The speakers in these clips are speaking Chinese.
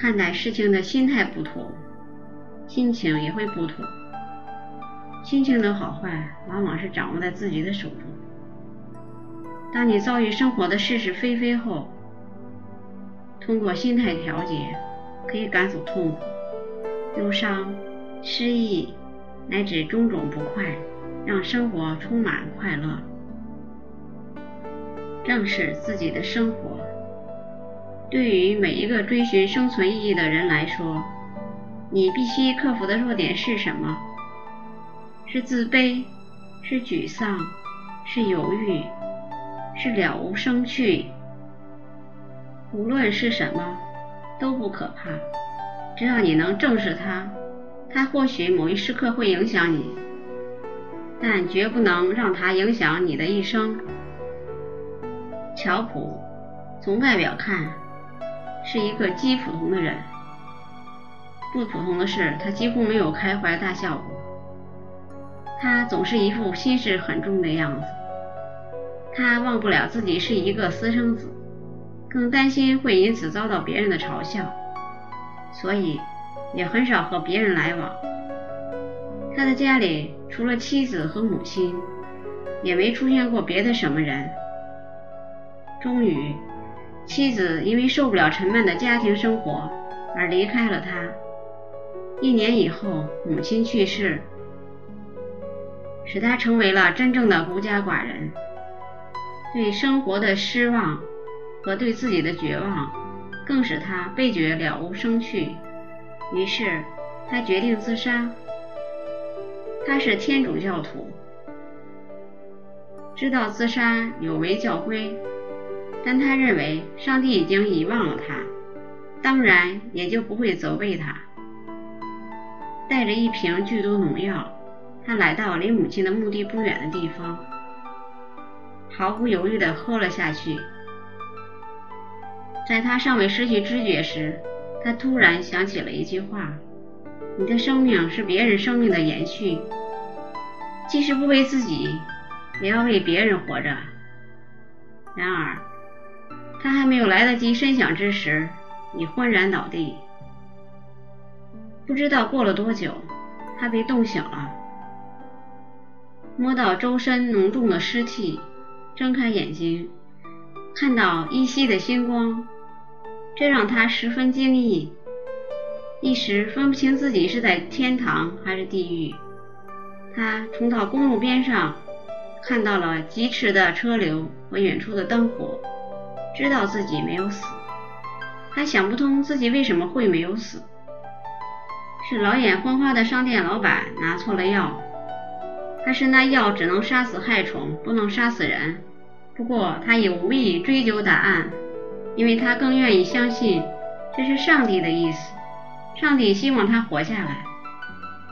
看待事情的心态不同，心情也会不同。心情的好坏，往往是掌握在自己的手中。当你遭遇生活的是是非非后，通过心态调节，可以赶走痛苦、忧伤、失意乃至种种不快，让生活充满快乐。正视自己的生活，对于每一个追寻生存意义的人来说，你必须克服的弱点是什么？是自卑，是沮丧，是犹豫，是了无生趣。无论是什么，都不可怕，只要你能正视它。它或许某一时刻会影响你，但绝不能让它影响你的一生。乔普从外表看是一个极普通的人，不普通的是他几乎没有开怀大笑过。他总是一副心事很重的样子。他忘不了自己是一个私生子，更担心会因此遭到别人的嘲笑，所以也很少和别人来往。他的家里除了妻子和母亲，也没出现过别的什么人。终于，妻子因为受不了沉闷的家庭生活而离开了他。一年以后，母亲去世，使他成为了真正的孤家寡人。对生活的失望和对自己的绝望，更使他倍觉了无生趣。于是，他决定自杀。他是天主教徒，知道自杀有违教规。但他认为上帝已经遗忘了他，当然也就不会责备他。带着一瓶剧毒农药，他来到离母亲的墓地不远的地方，毫不犹豫地喝了下去。在他尚未失去知觉时，他突然想起了一句话：“你的生命是别人生命的延续，即使不为自己，也要为别人活着。”然而。他还没有来得及深想之时，已昏然倒地。不知道过了多久，他被冻醒了，摸到周身浓重的湿气，睁开眼睛，看到依稀的星光，这让他十分惊异，一时分不清自己是在天堂还是地狱。他冲到公路边上，看到了疾驰的车流和远处的灯火。知道自己没有死，他想不通自己为什么会没有死。是老眼昏花的商店老板拿错了药，还是那药只能杀死害虫，不能杀死人？不过他也无意追究答案，因为他更愿意相信这是上帝的意思。上帝希望他活下来，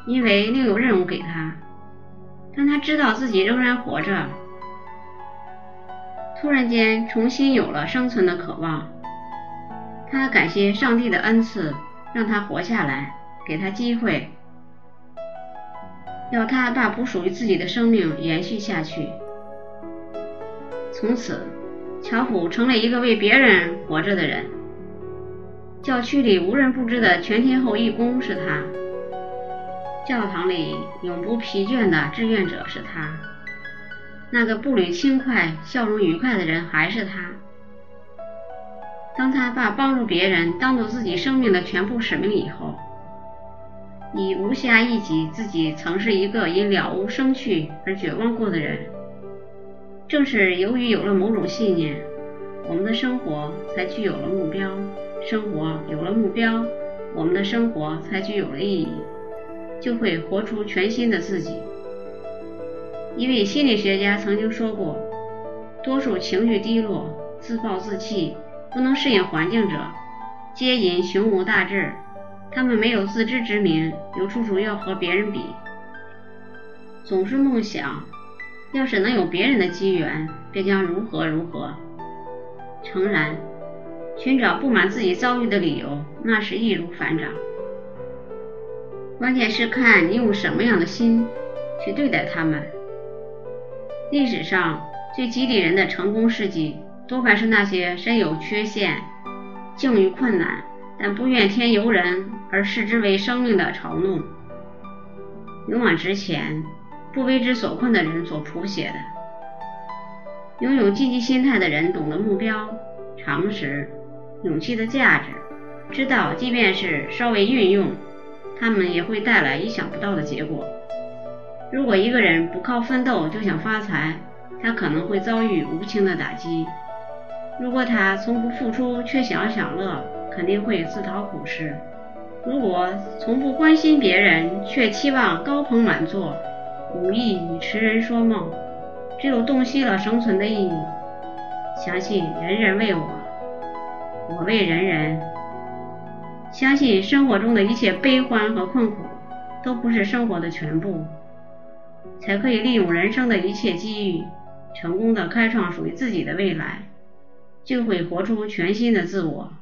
因为另有任务给他。但他知道自己仍然活着。突然间，重新有了生存的渴望。他感谢上帝的恩赐，让他活下来，给他机会，要他把不属于自己的生命延续下去。从此，乔普成了一个为别人活着的人。教区里无人不知的全天候义工是他，教堂里永不疲倦的志愿者是他。那个步履轻快、笑容愉快的人还是他。当他把帮助别人当做自己生命的全部使命以后，你无暇忆及自己曾是一个因了无生趣而绝望过的人。正是由于有了某种信念，我们的生活才具有了目标；生活有了目标，我们的生活才具有了意义，就会活出全新的自己。一位心理学家曾经说过：“多数情绪低落、自暴自弃、不能适应环境者，皆因胸无大志。他们没有自知之明，又处处要和别人比，总是梦想，要是能有别人的机缘，便将如何如何。诚然，寻找不满自己遭遇的理由，那是易如反掌。关键是看你用什么样的心去对待他们。”历史上最激励人的成功事迹，多半是那些身有缺陷、境遇困难、但不怨天尤人，而视之为生命的嘲弄。勇往直前、不为之所困的人所谱写的。拥有积极心态的人懂得目标、常识、勇气的价值，知道即便是稍微运用，他们也会带来意想不到的结果。如果一个人不靠奋斗就想发财，他可能会遭遇无情的打击；如果他从不付出却想要享乐，肯定会自讨苦吃；如果从不关心别人却期望高朋满座，无异于痴人说梦。只有洞悉了生存的意义，相信人人为我，我为人人，相信生活中的一切悲欢和困苦都不是生活的全部，才可以利用人生的一切机遇，成功的开创属于自己的未来，就会活出全新的自我。